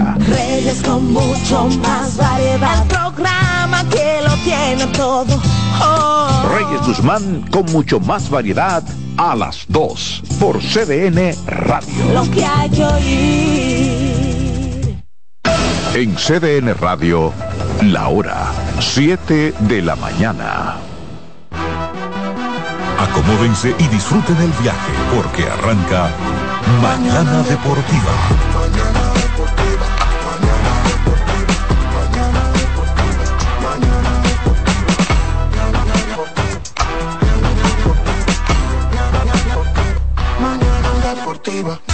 Reyes con mucho más variedad. El programa que lo tiene todo. Oh. Reyes Guzmán con mucho más variedad a las 2 por CDN Radio. Lo que hay que oír. En CDN Radio, la hora 7 de la mañana. Acomódense y disfruten el viaje porque arranca Mañana Deportiva. Son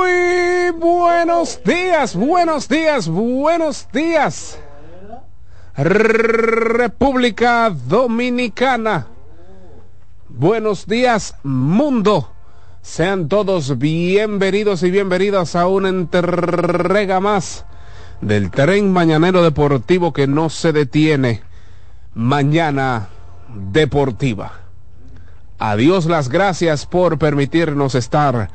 buenos días, buenos días, buenos días. República Dominicana. Buenos días, mundo. Sean todos bienvenidos y bienvenidas a una entrega más del tren mañanero deportivo que no se detiene. Mañana deportiva. Adiós las gracias por permitirnos estar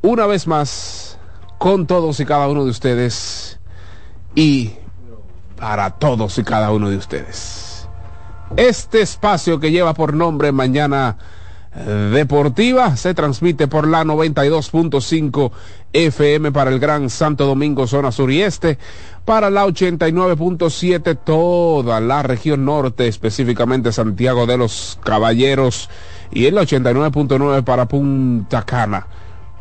una vez más con todos y cada uno de ustedes y para todos y cada uno de ustedes. Este espacio que lleva por nombre Mañana eh, Deportiva se transmite por la 92.5 FM para el Gran Santo Domingo, zona sur y este, para la 89.7 toda la región norte, específicamente Santiago de los Caballeros, y el 89.9 para Punta Cana.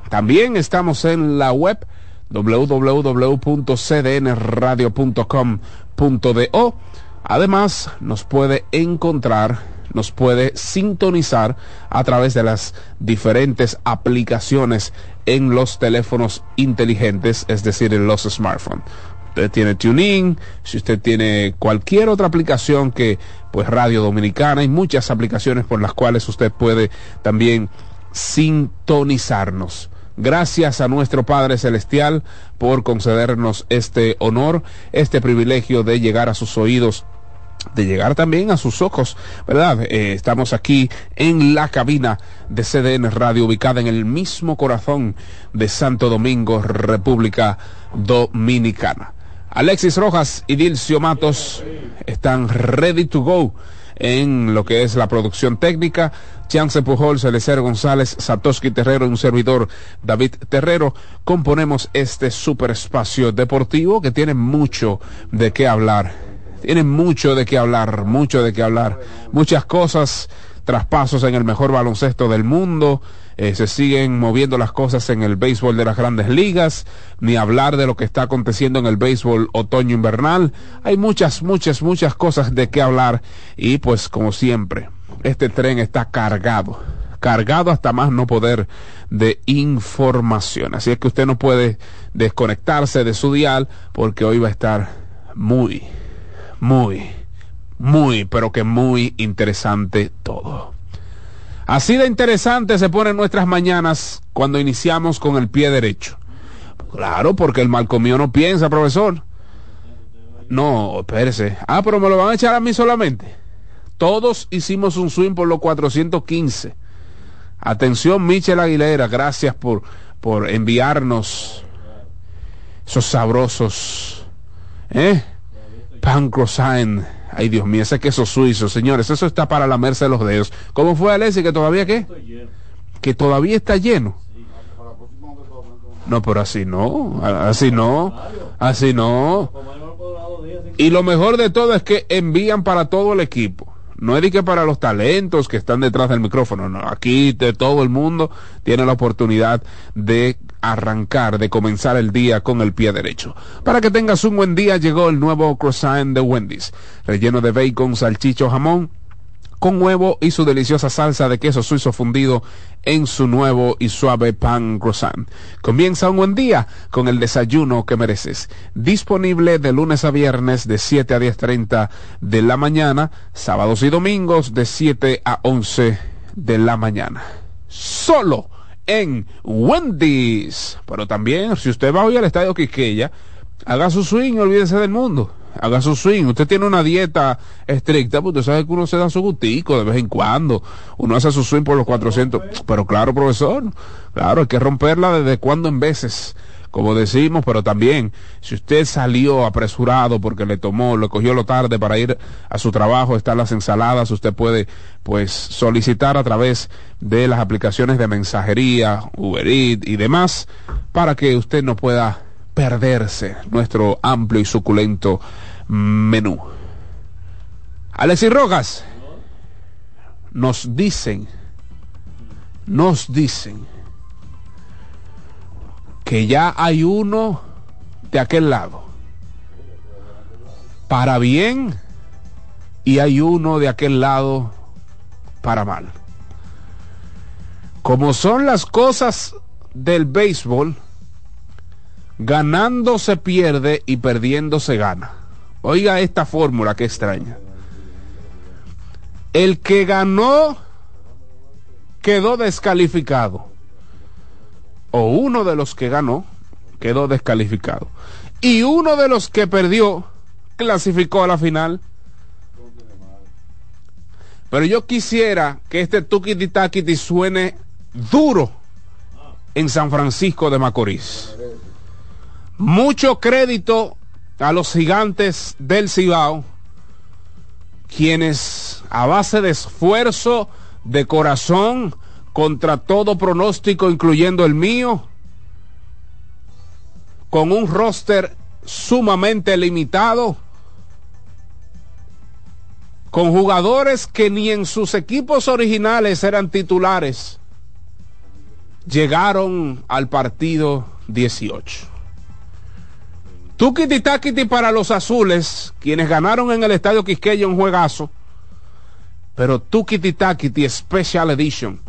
También estamos en la web www.cdnradio.com.do. Además, nos puede encontrar, nos puede sintonizar a través de las diferentes aplicaciones en los teléfonos inteligentes, es decir, en los smartphones. Usted tiene TuneIn, si usted tiene cualquier otra aplicación que, pues Radio Dominicana, hay muchas aplicaciones por las cuales usted puede también sintonizarnos. Gracias a nuestro Padre Celestial por concedernos este honor, este privilegio de llegar a sus oídos de llegar también a sus ojos, ¿verdad? Eh, estamos aquí en la cabina de CDN Radio, ubicada en el mismo corazón de Santo Domingo, República Dominicana. Alexis Rojas y Dilcio Matos están ready to go en lo que es la producción técnica. Chance Pujol, Celecer González, Satoshi Terrero, un servidor David Terrero, componemos este super espacio deportivo que tiene mucho de qué hablar. Tiene mucho de qué hablar, mucho de qué hablar. Muchas cosas, traspasos en el mejor baloncesto del mundo, eh, se siguen moviendo las cosas en el béisbol de las grandes ligas, ni hablar de lo que está aconteciendo en el béisbol otoño-invernal. Hay muchas, muchas, muchas cosas de qué hablar y pues como siempre, este tren está cargado, cargado hasta más no poder de información. Así es que usted no puede desconectarse de su dial porque hoy va a estar muy, muy, muy, pero que muy interesante todo. Así de interesante se ponen nuestras mañanas cuando iniciamos con el pie derecho. Claro, porque el mal comido no piensa, profesor. No, espérese. Ah, pero me lo van a echar a mí solamente. Todos hicimos un swing por los 415. Atención, Michel Aguilera, gracias por, por enviarnos esos sabrosos, ¿eh? Pan. Ay, Dios mío, ese queso suizo, señores, eso está para la merced de los dedos. ¿Cómo fue, Alessi, que todavía qué? Que todavía está lleno. No, pero así no, así no, así no. Y lo mejor de todo es que envían para todo el equipo. No es de que para los talentos que están detrás del micrófono, no. Aquí de todo el mundo tiene la oportunidad de arrancar, de comenzar el día con el pie derecho. Para que tengas un buen día, llegó el nuevo croissant de Wendy's, relleno de bacon, salchicho, jamón con huevo y su deliciosa salsa de queso suizo fundido en su nuevo y suave pan croissant. Comienza un buen día con el desayuno que mereces. Disponible de lunes a viernes de 7 a 10.30 de la mañana, sábados y domingos de 7 a 11 de la mañana. Solo en Wendy's. Pero también, si usted va hoy al estadio Quisqueya, haga su swing, olvídese del mundo haga su swing. Usted tiene una dieta estricta, pues usted sabe que uno se da su gustico de vez en cuando. Uno hace su swing por los 400. Pero claro, profesor, claro, hay que romperla desde cuando en veces. Como decimos, pero también, si usted salió apresurado porque le tomó, le cogió lo tarde para ir a su trabajo, están las ensaladas, usted puede, pues, solicitar a través de las aplicaciones de mensajería, Uber Eats y demás, para que usted no pueda perderse nuestro amplio y suculento menú. Alexis Rojas, nos dicen, nos dicen que ya hay uno de aquel lado, para bien, y hay uno de aquel lado para mal. Como son las cosas del béisbol, ganando se pierde y perdiendo se gana. Oiga esta fórmula que extraña. El que ganó quedó descalificado. O uno de los que ganó quedó descalificado. Y uno de los que perdió clasificó a la final. Pero yo quisiera que este tukiti takiti suene duro en San Francisco de Macorís. Mucho crédito a los gigantes del Cibao, quienes a base de esfuerzo, de corazón, contra todo pronóstico, incluyendo el mío, con un roster sumamente limitado, con jugadores que ni en sus equipos originales eran titulares, llegaron al partido 18. Tukiti Takiti para los azules, quienes ganaron en el estadio Quisqueya un juegazo. Pero Tukiti Takiti Special Edition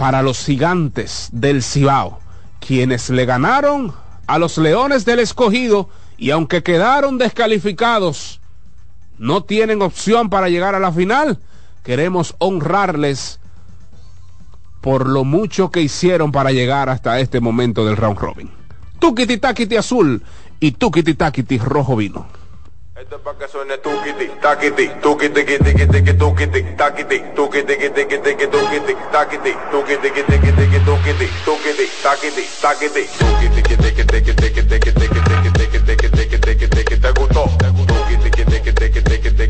para los gigantes del Cibao, quienes le ganaron a los Leones del Escogido y aunque quedaron descalificados, no tienen opción para llegar a la final. Queremos honrarles por lo mucho que hicieron para llegar hasta este momento del round robin. Tukiti Takiti azul y Tukiti Takiti rojo vino. Esto es para que suene tukiti, takiti, tukiti, tikiti, tikiti, tukiti, takiti, tukiti, tikiti, tikiti, tukiti, takiti, tukiti, tikiti, tikiti, tukiti, tukiti, takiti, takiti, tukiti, tikiti, tikiti, tikiti, tikiti, tikiti, tikiti, tikiti, tikiti, te gustó, tukiti, tikiti, tikiti, tikiti, tikiti,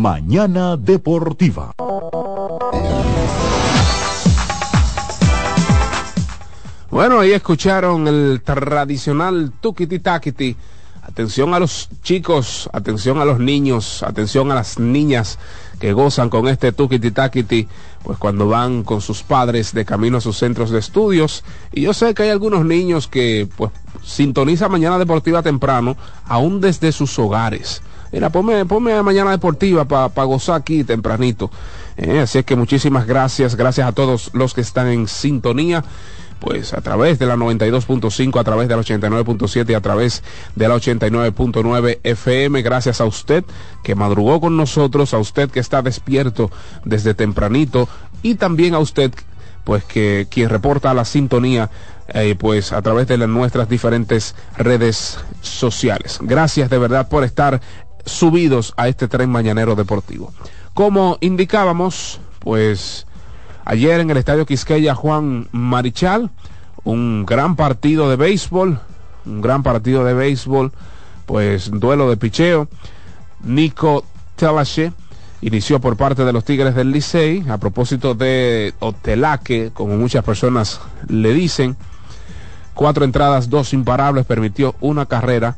Mañana Deportiva. Bueno, ahí escucharon el tradicional tukiti takiti. Atención a los chicos, atención a los niños, atención a las niñas que gozan con este tukiti takiti, pues cuando van con sus padres de camino a sus centros de estudios. Y yo sé que hay algunos niños que pues sintonizan Mañana Deportiva temprano, aún desde sus hogares. Mira, ponme, ponme Mañana Deportiva para gozar aquí tempranito. Eh, así es que muchísimas gracias, gracias a todos los que están en sintonía pues a través de la 92.5, a través de la 89.7 y a través de la 89.9 FM. Gracias a usted que madrugó con nosotros, a usted que está despierto desde tempranito y también a usted pues que quien reporta la sintonía eh, pues a través de las- nuestras diferentes redes sociales. Gracias de verdad por estar subidos a este tren mañanero deportivo. Como indicábamos, pues ayer en el Estadio Quisqueya Juan Marichal, un gran partido de béisbol, un gran partido de béisbol, pues duelo de picheo. Nico Telache inició por parte de los Tigres del Licey, a propósito de Otelaque, como muchas personas le dicen. Cuatro entradas, dos imparables, permitió una carrera